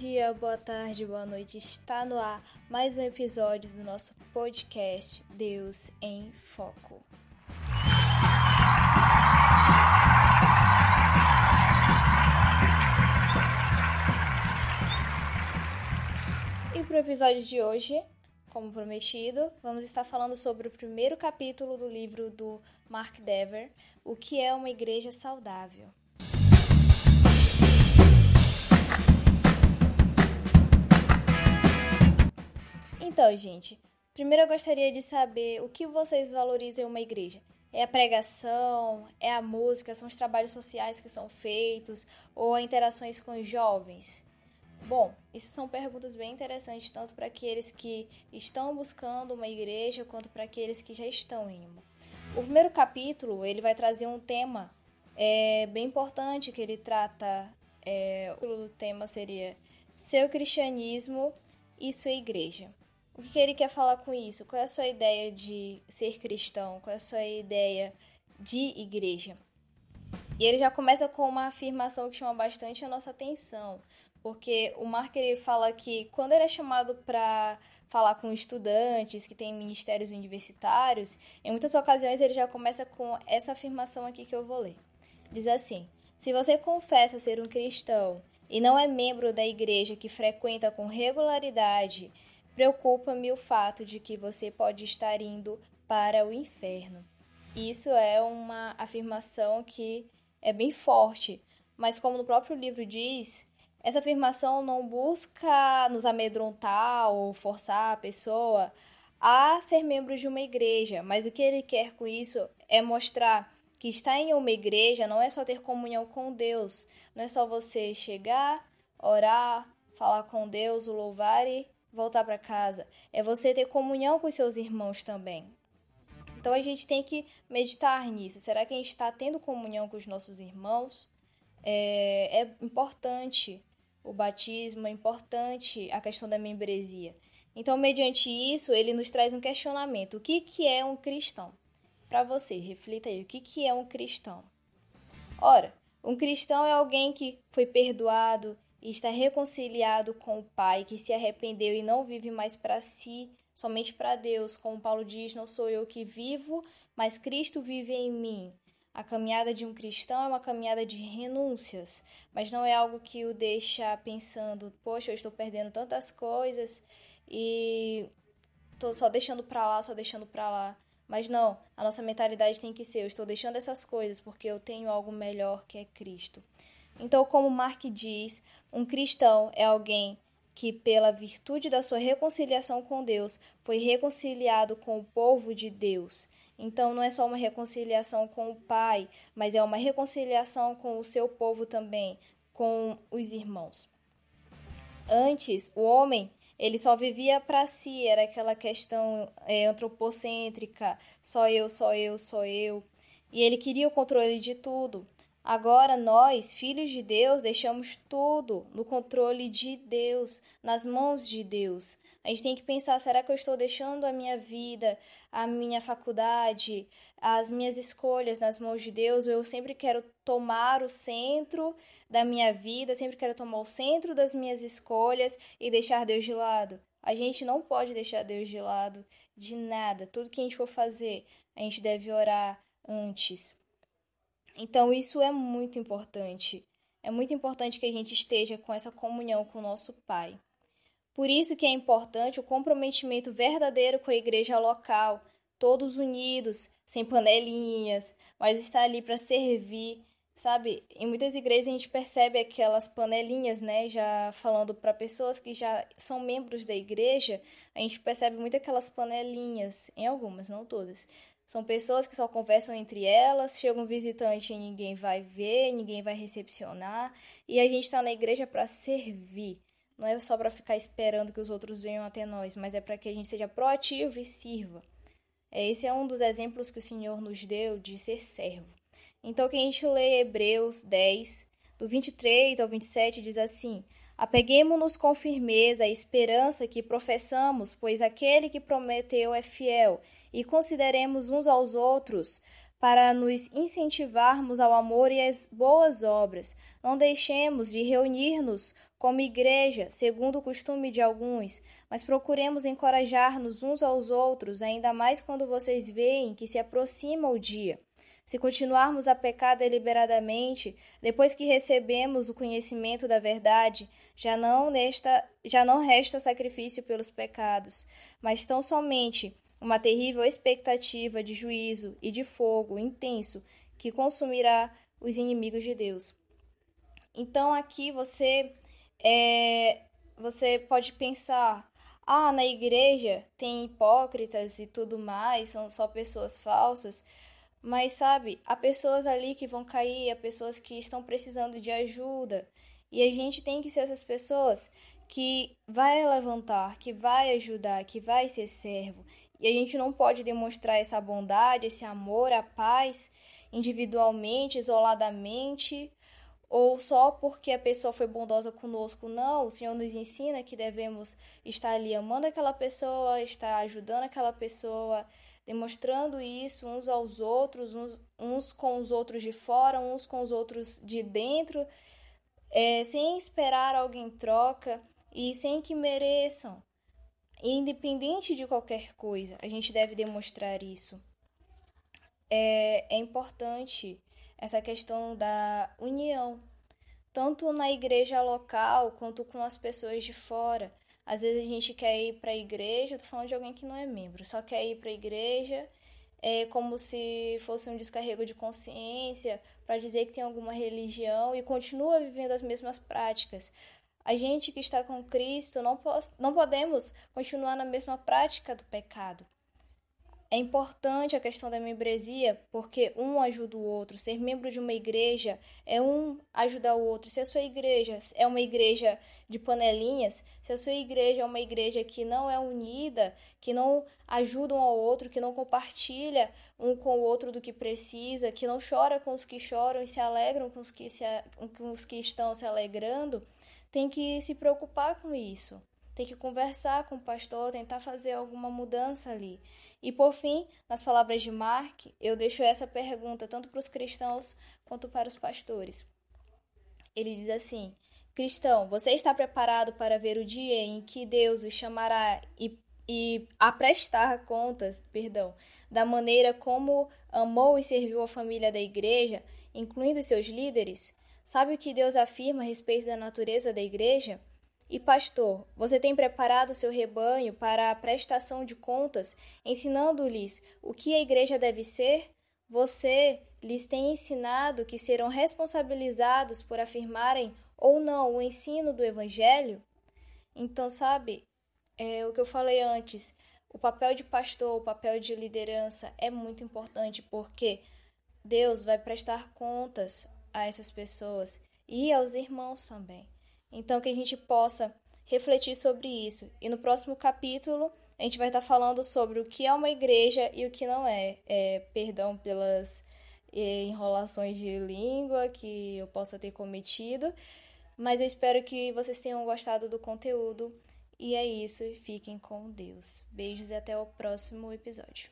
dia, boa tarde, boa noite. Está no ar mais um episódio do nosso podcast Deus em Foco. E para o episódio de hoje, como prometido, vamos estar falando sobre o primeiro capítulo do livro do Mark Dever, O que é uma igreja saudável. Então, gente, primeiro eu gostaria de saber o que vocês valorizam em uma igreja. É a pregação, é a música, são os trabalhos sociais que são feitos ou interações com os jovens? Bom, isso são perguntas bem interessantes tanto para aqueles que estão buscando uma igreja quanto para aqueles que já estão em uma. O primeiro capítulo ele vai trazer um tema é, bem importante que ele trata. É, o tema seria seu cristianismo e sua igreja. O que ele quer falar com isso? Qual é a sua ideia de ser cristão? Qual é a sua ideia de igreja? E ele já começa com uma afirmação que chama bastante a nossa atenção, porque o Mark ele fala que quando ele é chamado para falar com estudantes que têm ministérios universitários, em muitas ocasiões ele já começa com essa afirmação aqui que eu vou ler. Diz assim: Se você confessa ser um cristão e não é membro da igreja que frequenta com regularidade Preocupa-me o fato de que você pode estar indo para o inferno. Isso é uma afirmação que é bem forte, mas como no próprio livro diz, essa afirmação não busca nos amedrontar ou forçar a pessoa a ser membro de uma igreja, mas o que ele quer com isso é mostrar que estar em uma igreja não é só ter comunhão com Deus, não é só você chegar, orar, falar com Deus, o louvar e voltar para casa, é você ter comunhão com seus irmãos também. Então a gente tem que meditar nisso. Será que a gente está tendo comunhão com os nossos irmãos? É, é importante o batismo, é importante a questão da membresia. Então, mediante isso, ele nos traz um questionamento: o que, que é um cristão? Para você, reflita aí: o que, que é um cristão? Ora, um cristão é alguém que foi perdoado, e está reconciliado com o Pai, que se arrependeu e não vive mais para si, somente para Deus. Como Paulo diz: Não sou eu que vivo, mas Cristo vive em mim. A caminhada de um cristão é uma caminhada de renúncias, mas não é algo que o deixa pensando: Poxa, eu estou perdendo tantas coisas e estou só deixando para lá, só deixando para lá. Mas não, a nossa mentalidade tem que ser: eu estou deixando essas coisas porque eu tenho algo melhor que é Cristo. Então, como Mark diz, um cristão é alguém que, pela virtude da sua reconciliação com Deus, foi reconciliado com o povo de Deus. Então, não é só uma reconciliação com o Pai, mas é uma reconciliação com o seu povo também, com os irmãos. Antes, o homem ele só vivia para si, era aquela questão é, antropocêntrica, só eu, só eu, só eu. E ele queria o controle de tudo. Agora nós, filhos de Deus, deixamos tudo no controle de Deus, nas mãos de Deus. A gente tem que pensar: será que eu estou deixando a minha vida, a minha faculdade, as minhas escolhas nas mãos de Deus? Eu sempre quero tomar o centro da minha vida, sempre quero tomar o centro das minhas escolhas e deixar Deus de lado? A gente não pode deixar Deus de lado de nada. Tudo que a gente for fazer, a gente deve orar antes. Então, isso é muito importante. É muito importante que a gente esteja com essa comunhão com o nosso Pai. Por isso que é importante o comprometimento verdadeiro com a igreja local, todos unidos, sem panelinhas, mas estar ali para servir, sabe? Em muitas igrejas a gente percebe aquelas panelinhas, né? Já falando para pessoas que já são membros da igreja, a gente percebe muito aquelas panelinhas, em algumas, não todas, são pessoas que só conversam entre elas, chega um visitante e ninguém vai ver, ninguém vai recepcionar, e a gente está na igreja para servir. Não é só para ficar esperando que os outros venham até nós, mas é para que a gente seja proativo e sirva. É, esse é um dos exemplos que o Senhor nos deu de ser servo. Então, que a gente lê Hebreus 10, do 23 ao 27, diz assim: Apeguemo-nos com firmeza à esperança que professamos, pois aquele que prometeu é fiel e consideremos uns aos outros para nos incentivarmos ao amor e às boas obras. Não deixemos de reunir-nos como igreja, segundo o costume de alguns, mas procuremos encorajar-nos uns aos outros, ainda mais quando vocês veem que se aproxima o dia. Se continuarmos a pecar deliberadamente, depois que recebemos o conhecimento da verdade, já não, nesta, já não resta sacrifício pelos pecados, mas tão somente uma terrível expectativa de juízo e de fogo intenso que consumirá os inimigos de Deus. Então aqui você é, você pode pensar, ah, na igreja tem hipócritas e tudo mais, são só pessoas falsas. Mas sabe, há pessoas ali que vão cair, há pessoas que estão precisando de ajuda. E a gente tem que ser essas pessoas que vai levantar, que vai ajudar, que vai ser servo. E a gente não pode demonstrar essa bondade, esse amor, a paz individualmente, isoladamente, ou só porque a pessoa foi bondosa conosco. Não, o Senhor nos ensina que devemos estar ali amando aquela pessoa, estar ajudando aquela pessoa, demonstrando isso uns aos outros, uns, uns com os outros de fora, uns com os outros de dentro, é, sem esperar alguém troca e sem que mereçam. Independente de qualquer coisa, a gente deve demonstrar isso. É, é importante essa questão da união, tanto na igreja local quanto com as pessoas de fora. Às vezes a gente quer ir para a igreja, tô falando de alguém que não é membro, só quer ir para a igreja é como se fosse um descarrego de consciência para dizer que tem alguma religião e continua vivendo as mesmas práticas. A gente que está com Cristo não, não podemos continuar na mesma prática do pecado. É importante a questão da membresia porque um ajuda o outro. Ser membro de uma igreja é um ajudar o outro. Se a sua igreja é uma igreja de panelinhas, se a sua igreja é uma igreja que não é unida, que não ajuda um ao outro, que não compartilha um com o outro do que precisa, que não chora com os que choram e se alegram com os que, se, com os que estão se alegrando, tem que se preocupar com isso. Tem que conversar com o pastor, tentar fazer alguma mudança ali. E por fim, nas palavras de Mark, eu deixo essa pergunta tanto para os cristãos quanto para os pastores. Ele diz assim: Cristão, você está preparado para ver o dia em que Deus o chamará e, e a prestar contas, perdão, da maneira como amou e serviu a família da igreja, incluindo seus líderes? Sabe o que Deus afirma a respeito da natureza da igreja? E pastor, você tem preparado seu rebanho para a prestação de contas, ensinando-lhes o que a igreja deve ser? Você lhes tem ensinado que serão responsabilizados por afirmarem ou não o ensino do evangelho? Então, sabe, é o que eu falei antes, o papel de pastor, o papel de liderança é muito importante porque Deus vai prestar contas a essas pessoas e aos irmãos também. Então, que a gente possa refletir sobre isso. E no próximo capítulo, a gente vai estar falando sobre o que é uma igreja e o que não é. é perdão pelas é, enrolações de língua que eu possa ter cometido. Mas eu espero que vocês tenham gostado do conteúdo. E é isso, fiquem com Deus. Beijos e até o próximo episódio.